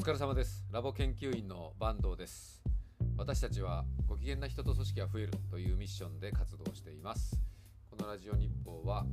疲れ様です。ラボ研究員の坂東です。私たちはご機嫌な人と組織が増えるというミッションで活動しています。このラジオ日報は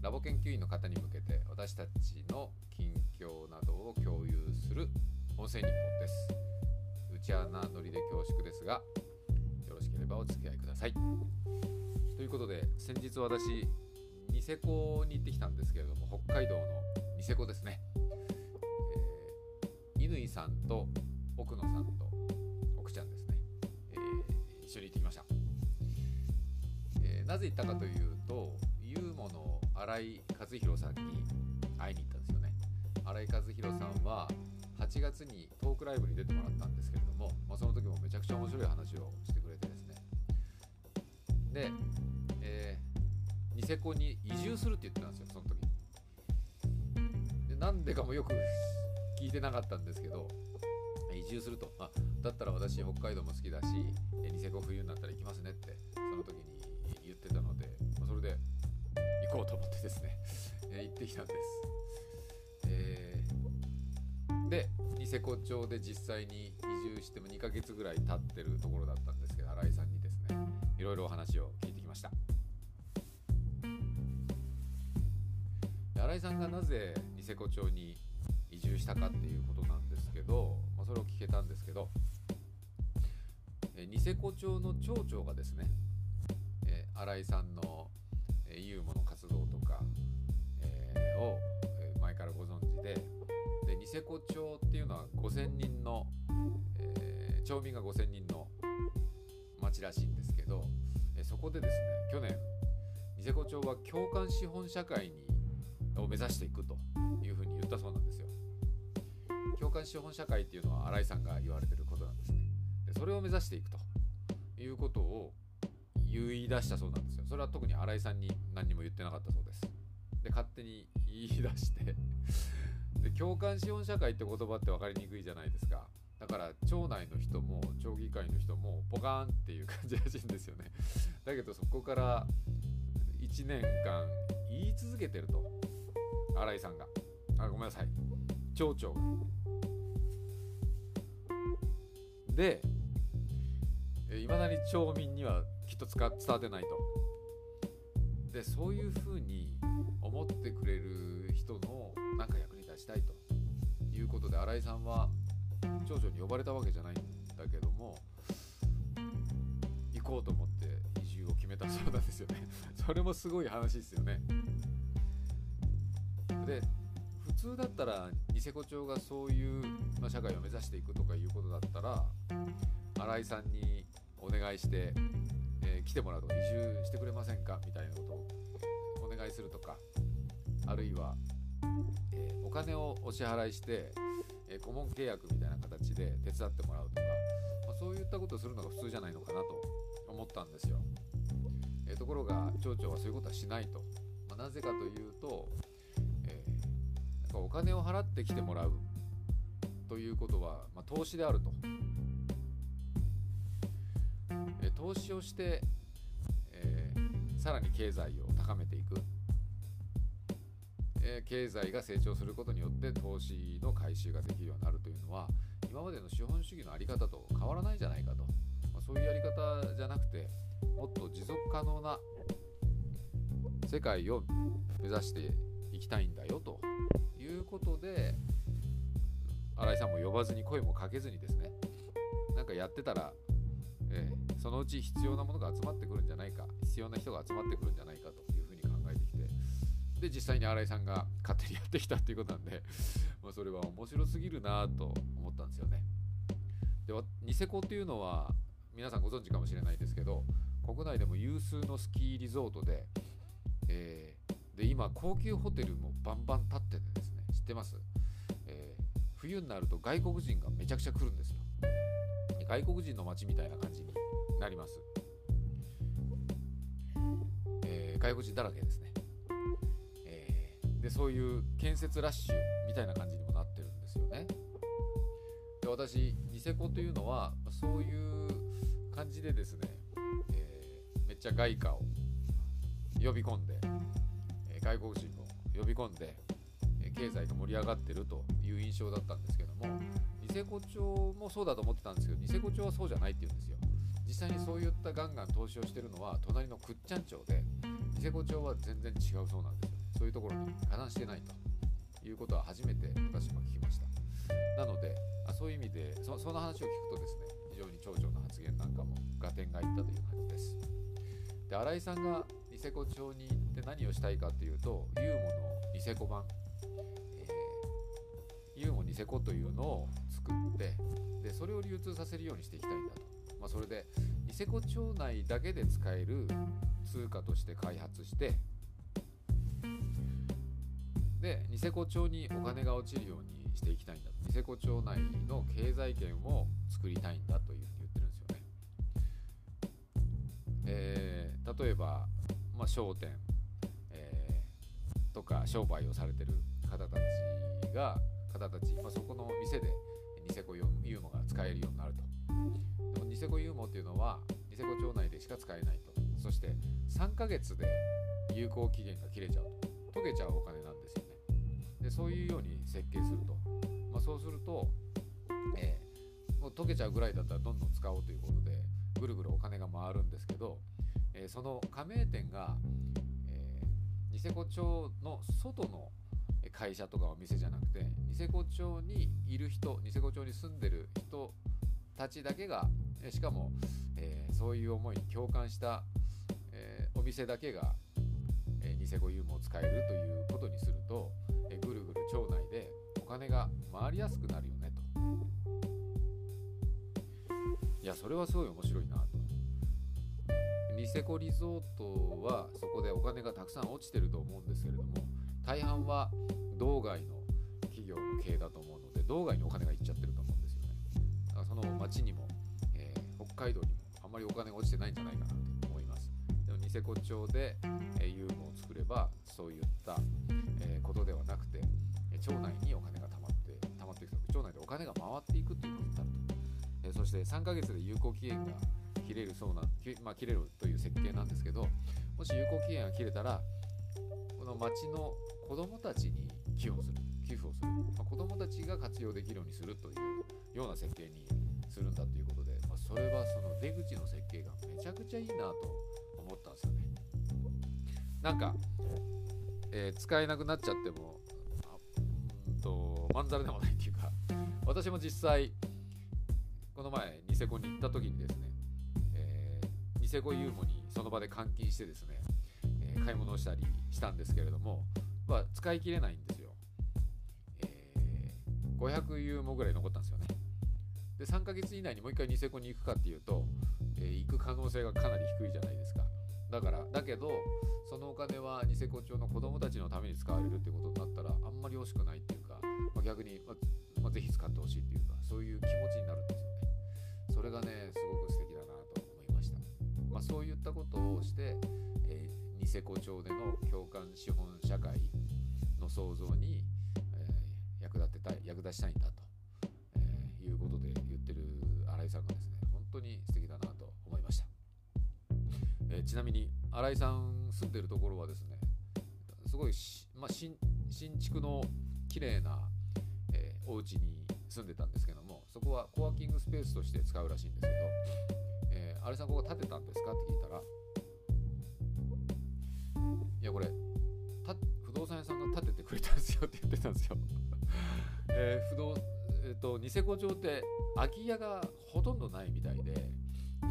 ラボ研究員の方に向けて私たちの近況などを共有する音声日報です。内穴ノリで恐縮ですがよろしければお付き合いください。ということで先日私ニセコに行ってきたんですけれども北海道のニセコですね。乾さんと奥野さんと奥ちゃんですね、えー、一緒に行ってきました、えー、なぜ行ったかというとユーモの新井和弘さんに会いに行ったんですよね。新井和弘さんは8月にトークライブに出てもらったんですけれども、まあ、その時もめちゃくちゃ面白い話をしてくれてですね。で、えー、ニセコに移住するって言ってたんですよその時。でなんでかもよく聞いてなかったんですけど移住すると。あだったら私北海道も好きだしニセコ冬になったら行きますねってその時に言ってたのでそれで行こうと思ってですね、行ってきたんです、えー、でニセコ町で実際に移住しても2ヶ月ぐらい経ってるところだったんですけど新井さんにですねいろいろお話を聞いてきました。新井さんがなぜニセコ町に移住したかっていうことなんですけど、まあ、それを聞けたんですけど、えニセコ町の町長がですね、え新井さんの、えユーモの活動とか、え、を、前からご存知ででニセコ町っていうのは5000人の、えー、町民が5000人の町らしいんですけど、えそこでですね去年ニセコ町は共感資本社会にを目指していくというふうに言ったそうなんですよ。共感資本社会っていうのは新井さんが言われてることなんですね。でそれを目指していくということを言い出したそうなんですよ。それは特に新井さんに何にも言ってなかったそうです。で勝手に言い出して。で共感資本社会って言葉って分かりにくいじゃないですか。だから町内の人も町議会の人もポカーンっていう感じらしいんですよね。だけどそこから1年間言い続けてると。新井さんが。あごめんなさい。町長。がでいまだに町民にはきっと伝わってないと。でそういうふうに思ってくれる人のなんか役に立ちたいということで新井さんは町長に呼ばれたわけじゃないんだけども行こうと思って移住を決めたそうなんですよね。それもすごい話ですよね。で普通だったらニセコ町がそういう、ま、社会を目指していくとかいうことだったら新井さんにお願いして、えー、来てもらうとか移住してくれませんか？みたいなことをお願いするとかあるいは、えー、お金をお支払いして、えー、顧問契約みたいな形で手伝ってもらうとか、まあ、そういったことをするのが普通じゃないのかなと思ったんですよ。えところが町長はそういうことはしないと。まあ、なぜかというとお金を払ってきてもらう。ということは、まあ、投資であると。え投資をして、えー、さらに経済を高めていく、えー、経済が成長することによって投資の回収ができるようになるというのは今までの資本主義の在り方と変わらないじゃないかと、まあ、そういうやり方じゃなくてもっと持続可能な世界を目指していきたいんだよと。いうことで新井さんも呼ばずに声もかけずにですねなんかやってたら、えー、そのうち必要なものが集まってくるんじゃないか必要な人が集まってくるんじゃないかというふうに考えてきてで実際に新井さんが勝手にやってきたっていうことなんで まそれは面白すぎるなと思ったんですよね。ではニセコっていうのは皆さんご存知かもしれないですけど国内でも有数のスキーリゾートで、えー、で今高級ホテルもバンバン立っててですねってます、えー、冬になると外国人がめちゃくちゃ来るんですよ。外国人の街みたいな感じになります、えー、外国人だらけですね、えー、でそういう建設ラッシュみたいな感じにもなってるんですよね。で私ニセコというのはそういう感じでですね、えー、めっちゃ外貨を呼び込んで、え外国人を呼び込んで経済が盛り上がってるという印象だったんですけどもニセコ町もそうだと思ってたんですけどニセコ町はそうじゃないって言うんですよ。実際にそういったガンガン投資をしてるのは隣の倶知安町でニセコ町は全然違うそうなんですよ。そういうところに加担してないということは初めて私も聞きました。なのであそういう意味でそその話を聞くとですね非常に町長の発言なんかも合点がいったという感じです。で新井さんがニセコ町に行って何をしたいかっていうとユーモのニセコ版、え、ユーモニセコというのを作ってでそれを流通させるようにしていきたいんだと、まあ、それでニセコ町内だけで使える通貨として開発してでニセコ町にお金が落ちるようにしていきたいんだとニセコ町内の経済圏を作りたいんだというふうに言ってるんですよね。えー、例えば、まあ、商店、えー、とか商売をされてる方たちが方たち、まあ、そこの店でニセコユーモが使えるようになると。でもニセコユーモっていうのはニセコ町内でしか使えないと。そして3ヶ月で有効期限が切れちゃうと。溶けちゃうお金なんですよね。でそういうように設計すると。まあ、そうすると、えー、もう溶けちゃうぐらいだったらどんどん使おうということでぐるぐるお金が回るんですけど、えー、その加盟店が、えー、ニセコ町の外の会社とかお店じゃなくてニセコ町にいる人ニセコ町に住んでる人たちだけがしかも、えー、そういう思いに共感した、えー、お店だけが、えー、ニセコユーモを使えるということにすると、えー、ぐるぐる町内でお金が回りやすくなるよねと。いやそれはすごい面白いなと。ニセコリゾートはそこでお金がたくさん落ちてると思うんですけれども大半は道外の企業の経営だと思うので道外にお金がいっちゃってると思うんですよね。だからその町にも、えー、北海道にもあんまりお金が落ちてないんじゃないかなと思います。でもニセコ町で、えー、ユーモを作ればそういった、えー、ことではなくて町内にお金が貯まって貯まっていくと町内でお金が回っていくということになると、えそして3ヶ月で有効期限が切れるそうな、まあ、切れるという設計なんですけどもし有効期限が切れたらの町の子どもたちに寄付をする。寄付をする、まあ、子どもたちが活用できるようにするというような設計にするんだということで、まあ、それはその出口の設計がめちゃくちゃいいなと思ったんですよね。なんか、えー、使えなくなっちゃってもうんとまんざらでもないっていうか私も実際この前ニセコに行った時にですね、えー、ニセコユーモにその場で換金してですね、え、買い物をしたりしたんですけれども、まあ、使い切れないんですよ、えー、500ユーモぐらい残ったんですよね。で3ヶ月以内にもう一回ニセコに行くかっていうと、えー、行く可能性がかなり低いじゃないですか。だからだけどそのお金はニセコ町の子供たちのために使われるってことになったらあんまり惜しくないっていうか、まあ、逆に、まあまあ、ぜひ使ってほしいっていうかそういう気持ちになるんですよね。それがねすごく素敵だなと思いました、まあ、そういったことをして、えー、ニセコ町での共感資本社会の創造に、えー、役立てたい役立ちたいんだと、えー、いうことで言ってる新井さんがですね本当に素敵だなと思いました。えー、ちなみに新井さん住んでるところはですねすごいまあ、新築の綺麗な、えー、お家に住んでたんですけどもそこはコワーキングスペースとして使うらしいんですけど、えー、新井さんここ建てたんですか？って聞いたらいやこれ不動産屋さんが建ててくれたんですよって言ってたんですよ えー、不動えっ、ー、とニセコ町って空き家がほとんどないみたいで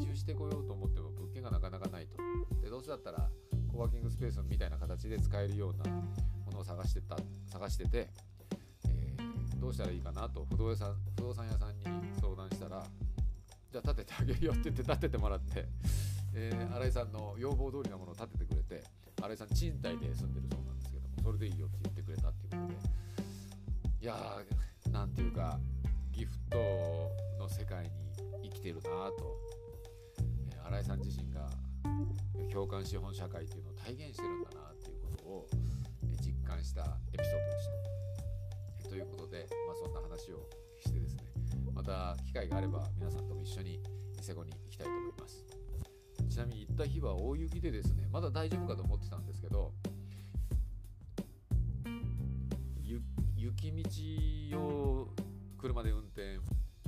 移住してこようと思っても物件がなかなかないと。でどうせだったらコワーキングスペースみたいな形で使えるようなものを探してた探してて、えー、どうしたらいいかなと不動産不動産屋さんに相談したらじゃあ建ててあげるよって言って建ててもらって、えー、新井さんの要望通りのものを建ててくれて新井さん賃貸で住んでるそうなんですけどもそれでいいよって言ってくれたっていうことで。いやーなんていうかギフトの世界に生きてるなと。え新井さん自身が共感資本社会というのを体現してるんだなっていうことをえ実感したエピソードでした。えということで、まあ、そんな話をしてですねまた機会があれば皆さんとも一緒にニセコに行きたいと思います。ちなみに行った日は大雪でですねまだ大丈夫かと思ってたんですけど雪道を車で運転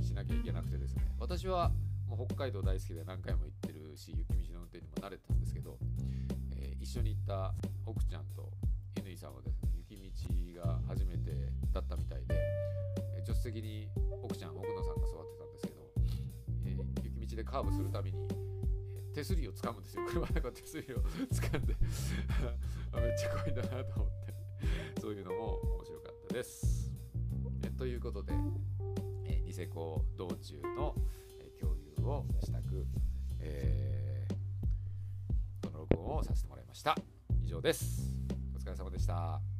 しなきゃいけなくてですね私はもう北海道大好きで何回も行ってるし雪道の運転にも慣れてたんですけど、えー、一緒に行った奥ちゃんと乾さんはですね雪道が初めてだったみたいで、え、助手席に奥ちゃん奥野さんが座ってたんですけど、えー、雪道でカーブするたびに手すりを掴むんですよ 車の中手すりを掴んで めっちゃ怖いんだなと思ってそういうのも面白かったです。えということで、えニセコ道中の、え共有をしたく、えー、この録音をさせてもらいました。以上です。お疲れ様でした。